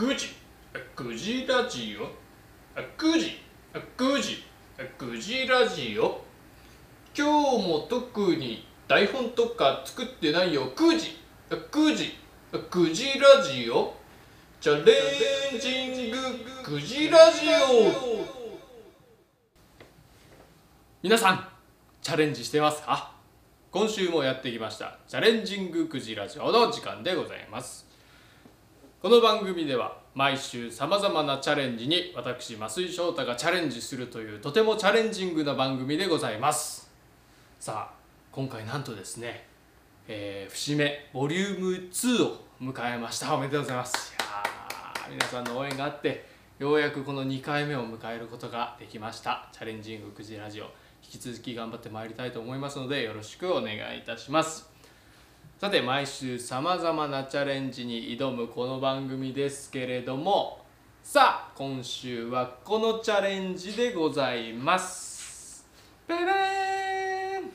9時。9時ラジオ。9時。9時。9時ラジオ。今日も特に台本とか作ってないよ。9時。9時。9時ラジオ。チャレンジング。9時ラジオ。皆さんチャレンジしてますか？今週もやってきました。チャレンジング9時ラジオの時間でございます。この番組では毎週さまざまなチャレンジに私増井翔太がチャレンジするというとてもチャレンジングな番組でございます。さあ今回なんとですね、えー、節目ボリューム2を迎えました。おめでとうございます。いや皆さんの応援があってようやくこの2回目を迎えることができました。チャレンジング9時ラジオ引き続き頑張ってまいりたいと思いますのでよろしくお願いいたします。さて毎週さまざまなチャレンジに挑むこの番組ですけれどもさあ今週はこのチャレンジでございます。ペレーン。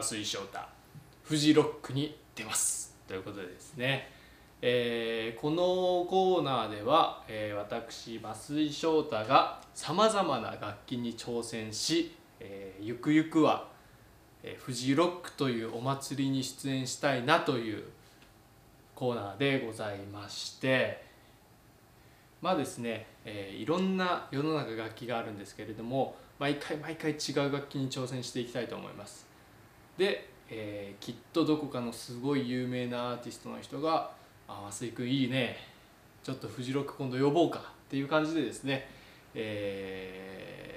増井翔太フジロックに出ます。ということでですね。えー、このコーナーでは、えー、私増井翔太がさまざまな楽器に挑戦し、えー、ゆくゆくはえフジロックというお祭りに出演したいなというコーナーでございましてまあですね、えー、いろんな世の中楽器があるんですけれども毎回毎回違う楽器に挑戦していきたいと思います。で、えー、きっとどこかのすごい有名なアーティストの人が「あ増井君いいねちょっとフジロック今度呼ぼうか」っていう感じでですね、えー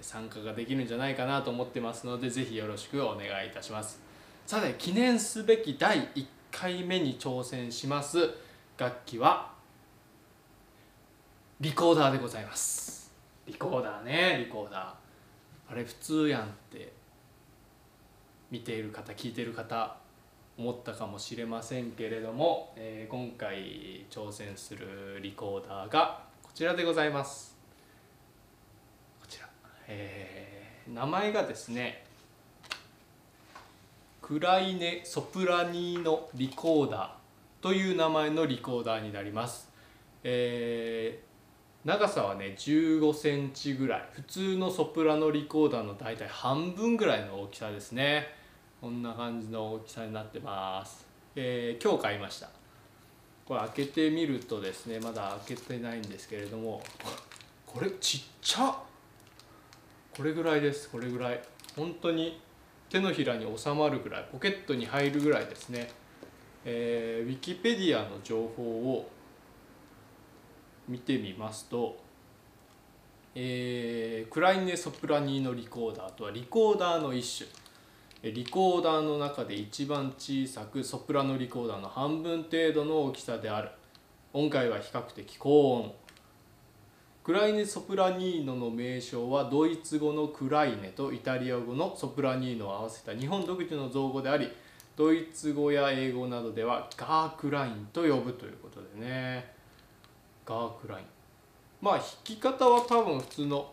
参加ができるんじゃないかなと思ってますのでぜひよろしくお願いいたします。さて記念すべき第1回目に挑戦します楽器はリコーダーでございます。リコーダーねリコーダー。あれ普通やんって見ている方聞いてる方思ったかもしれませんけれども、えー、今回挑戦するリコーダーがこちらでございます。えー、名前がですねクライネ・ソプラニーノリコーダーという名前のリコーダーになります、えー、長さはね15センチぐらい。普通のソプラノリコーダーの大体半分ぐらいの大きさですね。こんな感じの大きさになってます、えー、今日買いました。これ開けてみるとですねまだ開けてないんですけれども。これちっちゃこれぐらいです。これぐらい。本当に手のひらに収まるぐらいポケットに入るぐらいですね、えー、ウィキペディアの情報を見てみますと、えー、クライネ・ソプラニーノリコーダーとはリコーダーの一種。リコーダーの中で一番小さくソプラノリコーダーの半分程度の大きさである。音階は比較的高音クライネ・ソプラニーノの名称はドイツ語のクライネとイタリア語のソプラニーノを合わせた日本独自の造語でありドイツ語や英語などではガークラインと呼ぶということでね。ガークライン。まあ弾き方は多分普通の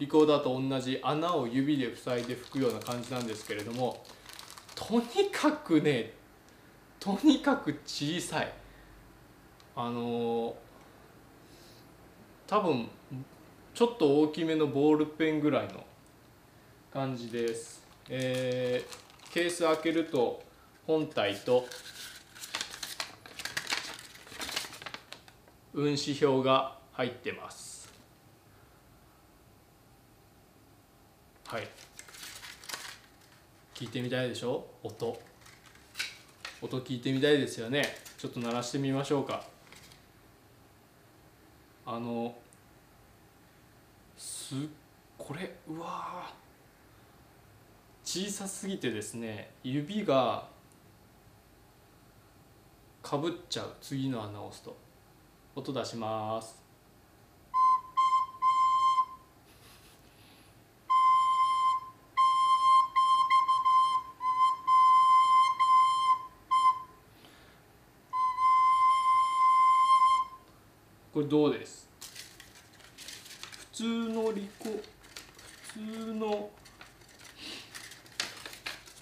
リコーダーと同じ穴を指で塞いで吹くような感じなんですけれどもとにかくねとにかく小さい。あのー多分ちょっと大きめのボールペンぐらいの感じです、えー、ケース開けると本体と運指表が入ってます。はい。聞いてみたいでしょ？音。音聞いてみたいですよね。ちょっと鳴らしてみましょうか。あのすこれうわ小さすぎてですね指がかぶっちゃう。次の穴を押すと。音出します。これどうです？通のリコ普通の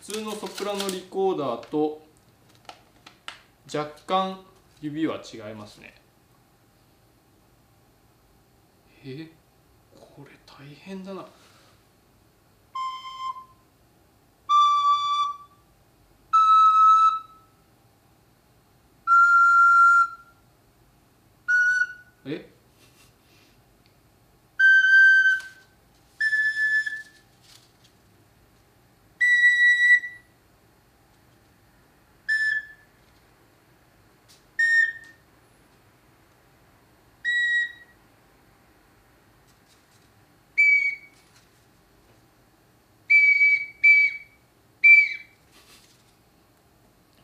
普通のソプラノリコーダーと若干指は違いますね。え？これ大変だな。え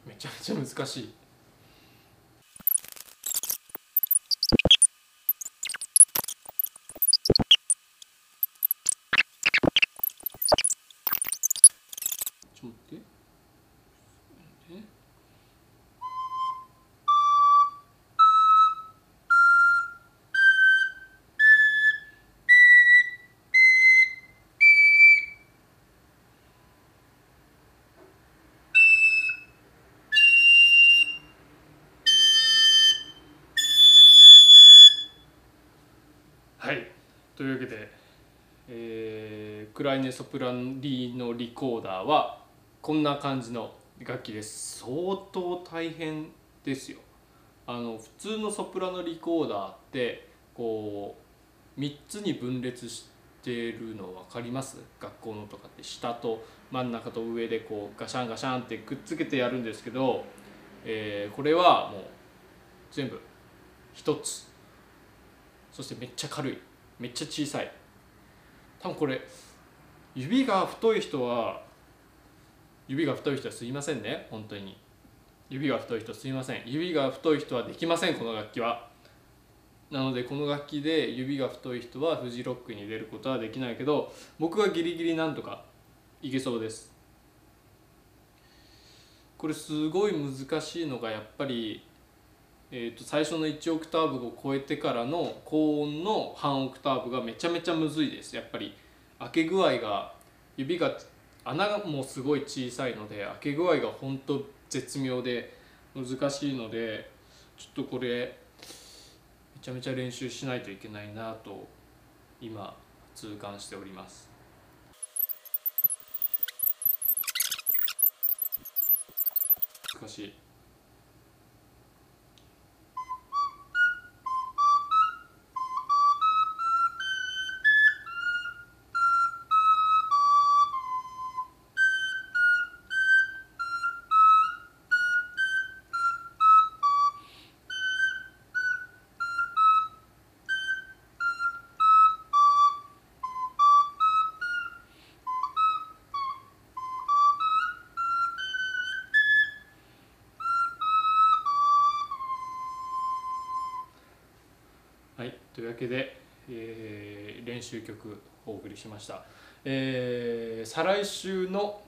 めちゃ難しい。ちょっと待って。というわけで、えークライネソプラリーのリコーダーはこんな感じの楽器です。相当大変ですよ。あの普通のソプラノリコーダーってこう3つに分裂してるの分かります？学校のとかって。下と真ん中と上でこうガシャンガシャンってくっつけてやるんですけど、えーこれはもう全部1つ。そしてめっちゃ軽い。めっちゃ小さい。多分これ指が太い人は指が太い人はすいませんね。本当に。指が太い人すいません。指が太い人はできませんこの楽器は。なのでこの楽器で指が太い人はフジロックに出ることはできないけど僕はギリギリなんとかいけそうです。これすごい難しいのがやっぱりえー、と最初の1オクターブを超えてからの高音の半オクターブがめちゃめちゃむずいです。やっぱり開け具合が指が穴がもうすごい小さいので開け具合が本当絶妙で難しいのでちょっとこれめちゃめちゃ練習しないといけないなと今痛感しております。難しいというわけで、えー練習曲お送りしました、えー再来週の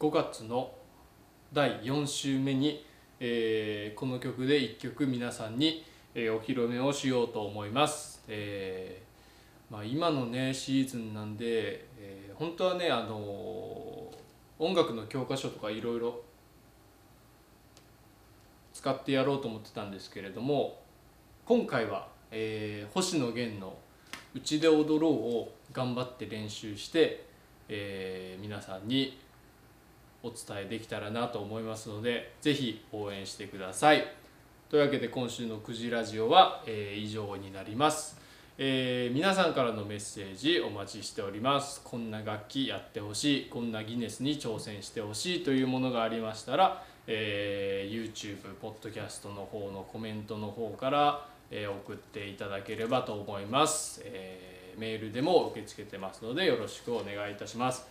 5月の第4週目に、えーこの曲で1曲皆さんに、えーお披露目をしようと思います、えーまあ、今のねシーズンなんで、えー本当はねあの音楽の教科書とかいろいろ使ってやろうと思ってたんですけれども今回は、えー星野源の「うちで踊ろう」を頑張って練習して、えー皆さんにお伝えできたらなと思いますのでぜひ応援してください。というわけで今週の「くじラジオは」えー以上になります。えー皆さんからのメッセージお待ちしておりますこんな楽器やってほしいこんなギネスに挑戦してほしいというものがありましたら、えー YouTube、ポッドキャストの方のコメントの方から、えー送っていただければと思います、えーメールでも受け付けてますのでよろしくお願いいたします。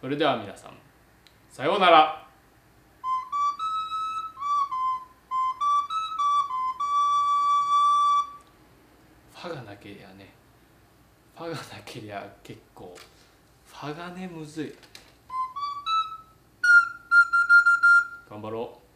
それでは皆さんさようなら。ファがなけりゃねファがなけりゃ結構ファがねむずい。頑張ろう。